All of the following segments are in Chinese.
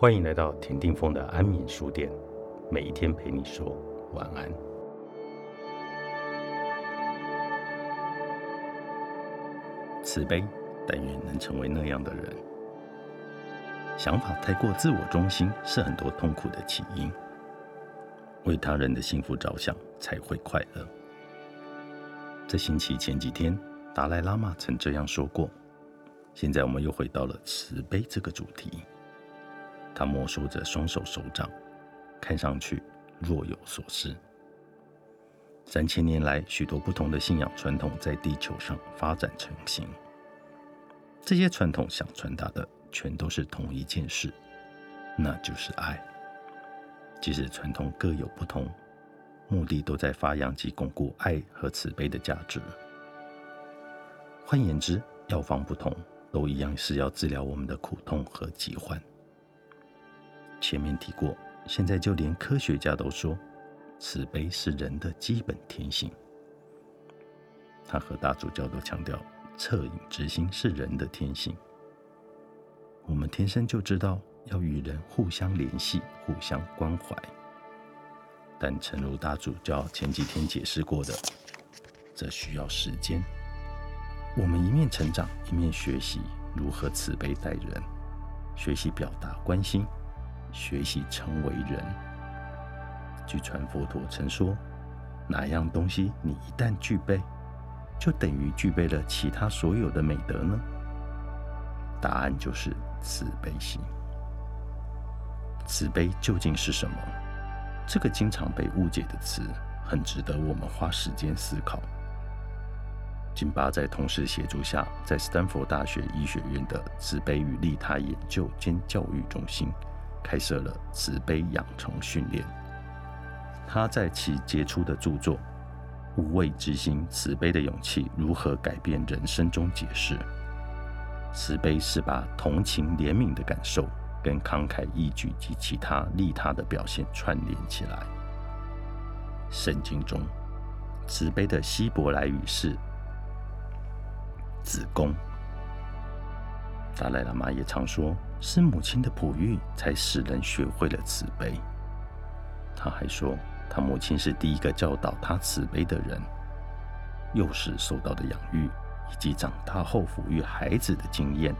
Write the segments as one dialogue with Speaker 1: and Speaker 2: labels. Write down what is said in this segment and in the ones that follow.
Speaker 1: 欢迎来到田定峰的安眠书店，每一天陪你说晚安。慈悲，但愿能成为那样的人。想法太过自我中心，是很多痛苦的起因。为他人的幸福着想，才会快乐。这星期前几天，达赖喇嘛曾这样说过。现在我们又回到了慈悲这个主题。他摩挲着双手手掌，看上去若有所思。三千年来，许多不同的信仰传统在地球上发展成型。这些传统想传达的，全都是同一件事，那就是爱。即使传统各有不同，目的都在发扬及巩固爱和慈悲的价值。换言之，药方不同，都一样是要治疗我们的苦痛和疾患。前面提过，现在就连科学家都说，慈悲是人的基本天性。他和大主教都强调，恻隐之心是人的天性。我们天生就知道。要与人互相联系、互相关怀，但诚如大主教前几天解释过的，这需要时间。我们一面成长，一面学习如何慈悲待人，学习表达关心，学习成为人。据传，佛陀曾说：“哪样东西你一旦具备，就等于具备了其他所有的美德呢？”答案就是慈悲心。慈悲究竟是什么？这个经常被误解的词，很值得我们花时间思考。金巴在同事协助下，在斯坦福大学医学院的慈悲与利他研究兼教育中心开设了慈悲养成训练。他在其杰出的著作《无畏之心：慈悲的勇气如何改变人生》中解释，慈悲是把同情、怜悯的感受。跟慷慨义举及其他利他的表现串联起来。圣经中，慈悲的希伯来语是“子宫”。达赖喇嘛也常说，是母亲的哺育才使人学会了慈悲。他还说，他母亲是第一个教导他慈悲的人。幼时受到的养育，以及长大后抚育孩子的经验。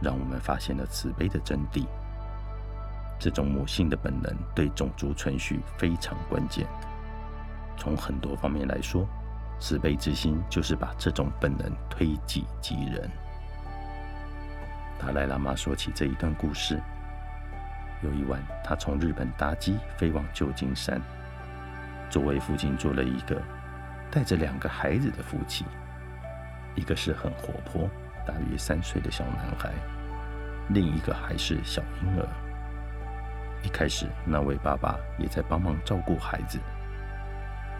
Speaker 1: 让我们发现了慈悲的真谛。这种母性的本能对种族存续非常关键。从很多方面来说，慈悲之心就是把这种本能推己及人。达赖喇嘛说起这一段故事：有一晚，他从日本搭机飞往旧金山，座位附近坐了一个带着两个孩子的夫妻，一个是很活泼。大约三岁的小男孩，另一个还是小婴儿。一开始，那位爸爸也在帮忙照顾孩子，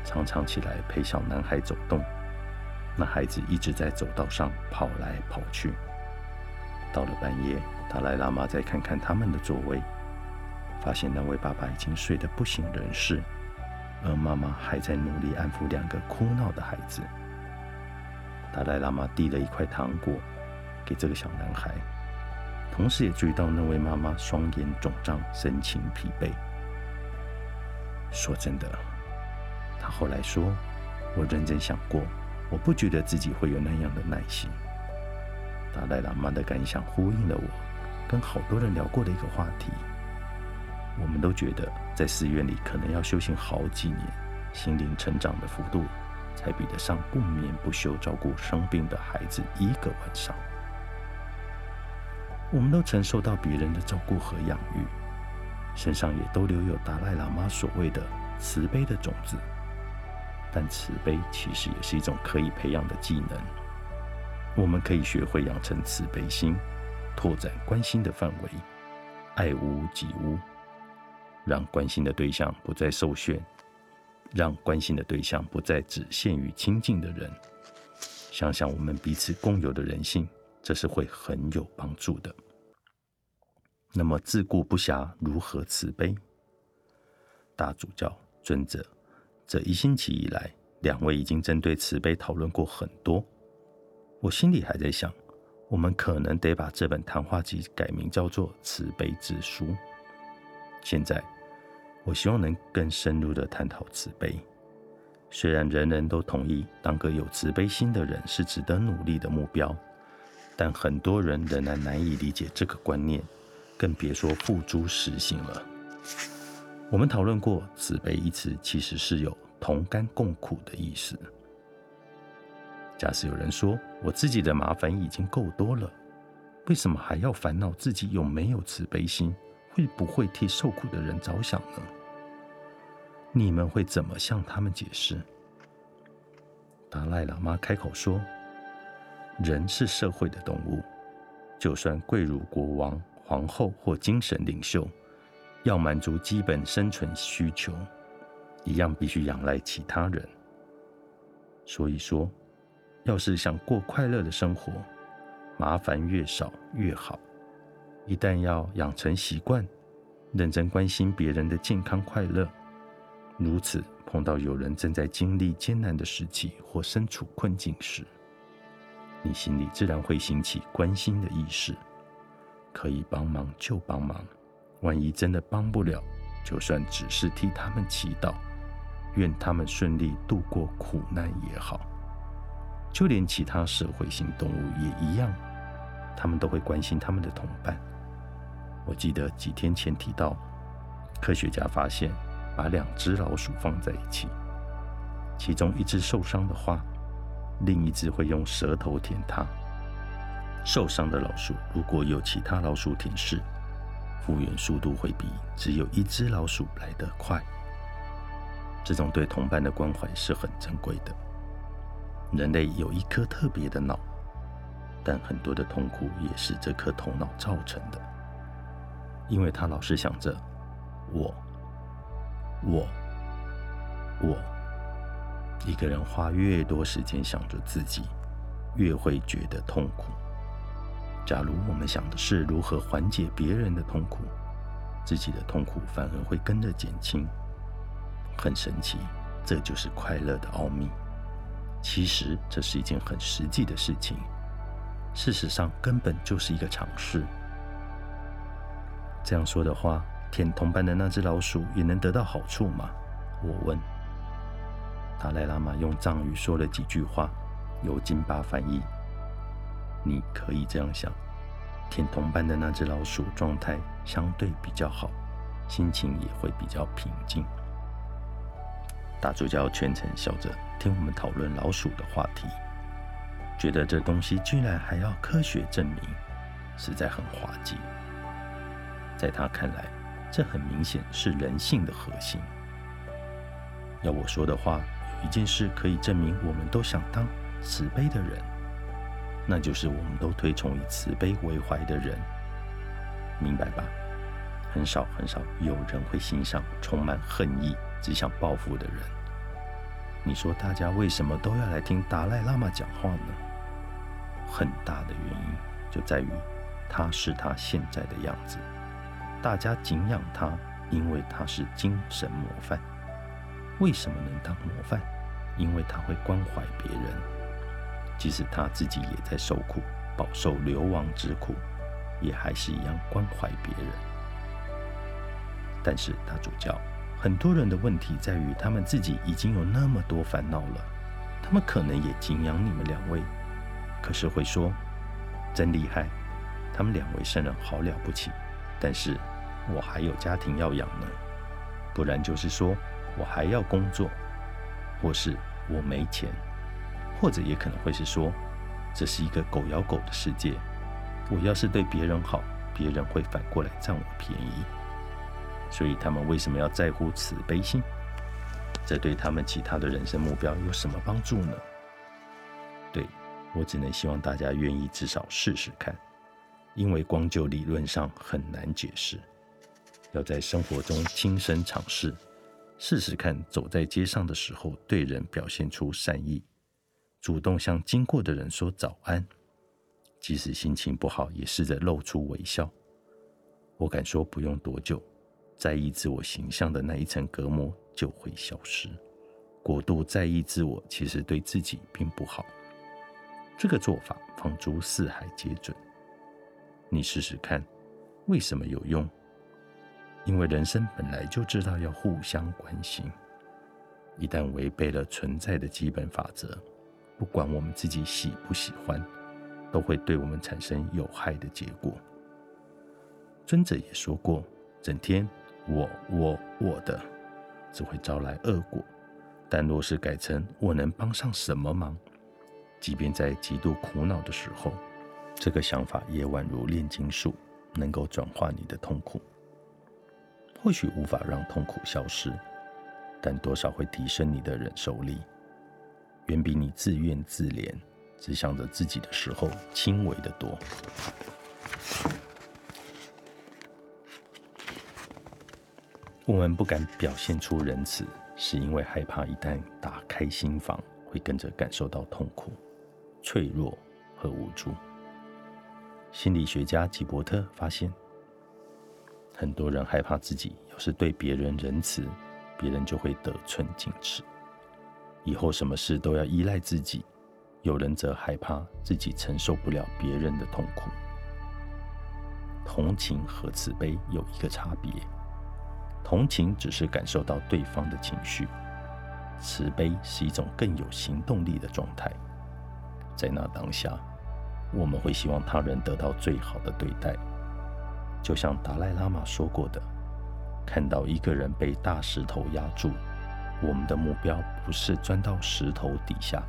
Speaker 1: 常常起来陪小男孩走动。那孩子一直在走道上跑来跑去。到了半夜，达赖喇嘛再看看他们的座位，发现那位爸爸已经睡得不省人事，而妈妈还在努力安抚两个哭闹的孩子。达赖喇嘛递了一块糖果。给这个小男孩，同时也注意到那位妈妈双眼肿胀，神情疲惫。说真的，他后来说：“我认真想过，我不觉得自己会有那样的耐心。”达赖喇嘛的感想呼应了我跟好多人聊过的一个话题。我们都觉得在寺院里可能要修行好几年，心灵成长的幅度才比得上不眠不休照顾生病的孩子一个晚上。我们都曾受到别人的照顾和养育，身上也都留有达赖喇嘛所谓的慈悲的种子。但慈悲其实也是一种可以培养的技能。我们可以学会养成慈悲心，拓展关心的范围，爱屋及乌，让关心的对象不再受限，让关心的对象不再只限于亲近的人。想想我们彼此共有的人性。这是会很有帮助的。那么自顾不暇，如何慈悲？大主教尊者，这一星期以来，两位已经针对慈悲讨论过很多。我心里还在想，我们可能得把这本谈话集改名叫做《慈悲之书》。现在，我希望能更深入的探讨慈悲。虽然人人都同意当个有慈悲心的人是值得努力的目标，但很多人仍然难以理解这个观念，更别说付诸实行了。我们讨论过，慈悲一词其实是有同甘共苦的意思。假使有人说我自己的麻烦已经够多了，为什么还要烦恼自己有没有慈悲心，会不会替受苦的人着想呢？你们会怎么向他们解释？达赖喇嘛开口说：“人是社会的动物，就算贵如国王、皇后或精神领袖，要满足基本生存需求，一样必须仰赖其他人。所以说。”要是想过快乐的生活，麻烦越少越好。一旦要养成习惯，认真关心别人的健康快乐，如此碰到有人正在经历艰难的时期或身处困境时，你心里自然会兴起关心的意识，可以帮忙就帮忙。万一真的帮不了，就算只是替他们祈祷，愿他们顺利度过苦难也好。就连其他社会性动物也一样，他们都会关心他们的同伴。我记得几天前提到，科学家发现，把两只老鼠放在一起，其中一只受伤的话，另一只会用舌头舔它。受伤的老鼠如果有其他老鼠舔舐，复原速度会比只有一只老鼠来得快。这种对同伴的关怀是很珍贵的。人类有一颗特别的脑，但很多的痛苦也是这颗头脑造成的，因为他老是想着我、我、我。一个人花越多时间想着自己，越会觉得痛苦。假如我们想的是如何缓解别人的痛苦，自己的痛苦反而会跟着减轻。很神奇，这就是快乐的奥秘。其实这是一件很实际的事情，事实上根本就是一个尝试。这样说的话，舔同伴的那只老鼠也能得到好处吗？我问。达赖喇嘛用藏语说了几句话，由金巴翻译。你可以这样想：舔同伴的那只老鼠状态相对比较好，心情也会比较平静。大主教全程笑着听我们讨论老鼠的话题，觉得这东西居然还要科学证明，实在很滑稽。在他看来，这很明显是人性的核心。要我说的话，有一件事可以证明我们都想当慈悲的人，那就是我们都推崇以慈悲为怀的人，明白吧？很少很少有人会欣赏充满恨意。只想报复的人，你说大家为什么都要来听达赖喇嘛讲话呢？很大的原因就在于他是他现在的样子，大家敬仰他，因为他是精神模范。为什么能当模范？因为他会关怀别人，即使他自己也在受苦，饱受流亡之苦，也还是一样关怀别人。但是大主教。很多人的问题在于，他们自己已经有那么多烦恼了，他们可能也敬仰你们两位，可是会说真厉害，他们两位圣人好了不起，但是我还有家庭要养呢，不然就是说我还要工作，或是我没钱，或者也可能会是说这是一个狗咬狗的世界，我要是对别人好，别人会反过来占我便宜。所以他们为什么要在乎慈悲心？这对他们其他的人生目标有什么帮助呢？对我只能希望大家愿意至少试试看，因为光就理论上很难解释，要在生活中亲身尝试，试试看走在街上的时候对人表现出善意，主动向经过的人说早安，即使心情不好也试着露出微笑。我敢说不用多久。在意自我形象的那一层隔膜就会消失。过度在意自我，其实对自己并不好。这个做法放诸四海皆准。你试试看，为什么有用？因为人生本来就知道要互相关心，一旦违背了存在的基本法则，不管我们自己喜不喜欢，都会对我们产生有害的结果。尊者也说过，整天我我我的，只会招来恶果。但若是改成我能帮上什么忙，即便在极度苦恼的时候，这个想法也宛如炼金术，能够转化你的痛苦。或许无法让痛苦消失，但多少会提升你的忍受力，远比你自怨自怜、只想着自己的时候轻微的多。我们不敢表现出仁慈，是因为害怕一旦打开心房，会跟着感受到痛苦、脆弱和无助。心理学家吉伯特发现。很多人害怕自己要是对别人仁慈，别人就会得寸进尺，以后什么事都要依赖自己。有人则害怕自己承受不了别人的痛苦。同情和慈悲有一个差别：同情只是感受到对方的情绪，慈悲是一种更有行动力的状态。在那当下，我们会希望他人得到最好的对待。就像达赖喇嘛说过的，看到一个人被大石头压住，我们的目标不是钻到石头底下，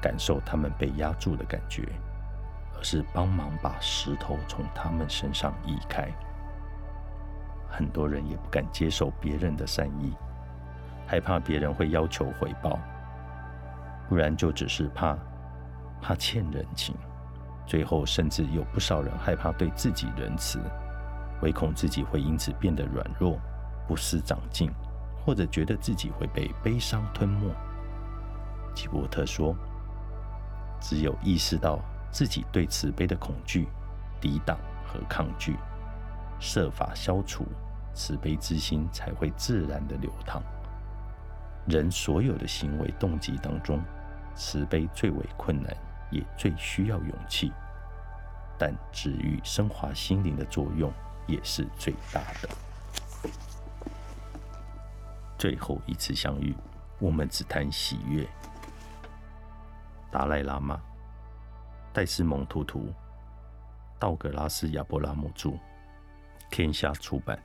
Speaker 1: 感受他们被压住的感觉，而是帮忙把石头从他们身上移开。很多人也不敢接受别人的善意，害怕别人会要求回报，不然就只是怕怕欠人情。最后，甚至有不少人害怕对自己仁慈。唯恐自己会因此变得软弱、不思长进，或者觉得自己会被悲伤吞没。吉伯特说：“只有意识到自己对慈悲的恐惧、抵挡和抗拒，设法消除慈悲之心，才会自然的流淌。人所有的行为动机当中，慈悲最为困难，也最需要勇气，但治愈、升华心灵的作用。”也是最大的。最后一次相遇，我们只谈喜悦。达赖喇嘛、戴斯蒙图图、道格拉斯·亚伯拉姆著，天下出版。